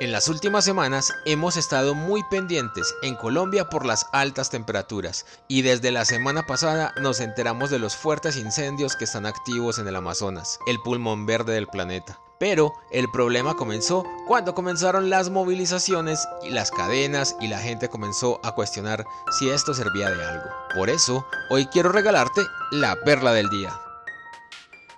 En las últimas semanas hemos estado muy pendientes en Colombia por las altas temperaturas y desde la semana pasada nos enteramos de los fuertes incendios que están activos en el Amazonas, el pulmón verde del planeta. Pero el problema comenzó cuando comenzaron las movilizaciones y las cadenas y la gente comenzó a cuestionar si esto servía de algo. Por eso, hoy quiero regalarte la perla del día.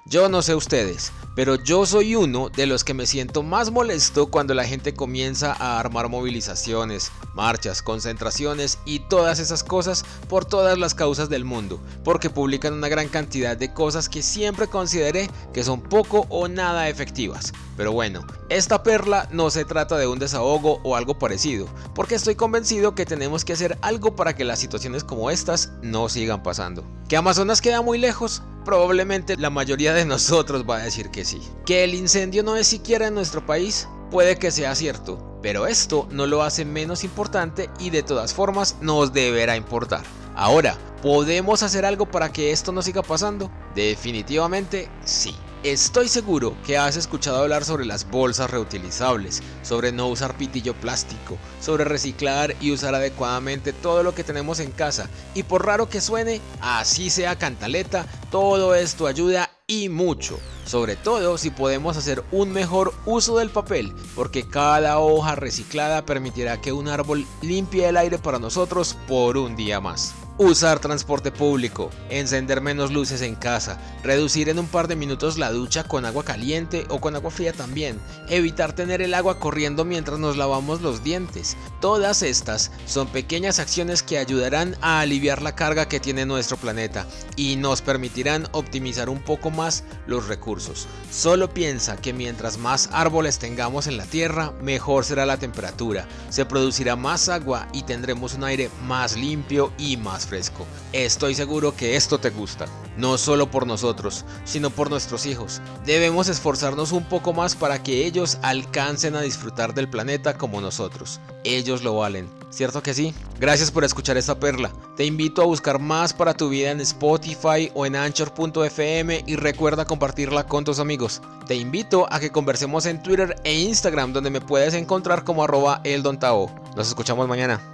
Yo no sé ustedes, pero yo soy uno de los que me siento más molesto cuando la gente comienza a armar movilizaciones, marchas, concentraciones y todas esas cosas por todas las causas del mundo, porque publican una gran cantidad de cosas que siempre consideré que son poco o nada efectivas. Pero bueno, esta perla no se trata de un desahogo o algo parecido, porque estoy convencido que tenemos que hacer algo para que las situaciones como estas no sigan pasando. ¿Que Amazonas queda muy lejos? Probablemente la mayoría de nosotros va a decir que sí. ¿Que el incendio no es siquiera en nuestro país? Puede que sea cierto, pero esto no lo hace menos importante y de todas formas nos deberá importar. Ahora, ¿podemos hacer algo para que esto no siga pasando? Definitivamente sí. Estoy seguro que has escuchado hablar sobre las bolsas reutilizables, sobre no usar pitillo plástico, sobre reciclar y usar adecuadamente todo lo que tenemos en casa. Y por raro que suene, así sea cantaleta, todo esto ayuda y mucho. Sobre todo si podemos hacer un mejor uso del papel, porque cada hoja reciclada permitirá que un árbol limpie el aire para nosotros por un día más. Usar transporte público, encender menos luces en casa, reducir en un par de minutos la ducha con agua caliente o con agua fría también, evitar tener el agua corriendo mientras nos lavamos los dientes. Todas estas son pequeñas acciones que ayudarán a aliviar la carga que tiene nuestro planeta y nos permitirán optimizar un poco más los recursos. Solo piensa que mientras más árboles tengamos en la Tierra, mejor será la temperatura, se producirá más agua y tendremos un aire más limpio y más fresco. Estoy seguro que esto te gusta, no solo por nosotros, sino por nuestros hijos. Debemos esforzarnos un poco más para que ellos alcancen a disfrutar del planeta como nosotros. Ellos lo valen, ¿cierto que sí? Gracias por escuchar esta perla. Te invito a buscar más para tu vida en Spotify o en anchor.fm y recuerda compartirla con tus amigos. Te invito a que conversemos en Twitter e Instagram donde me puedes encontrar como arroba eldontao. Nos escuchamos mañana.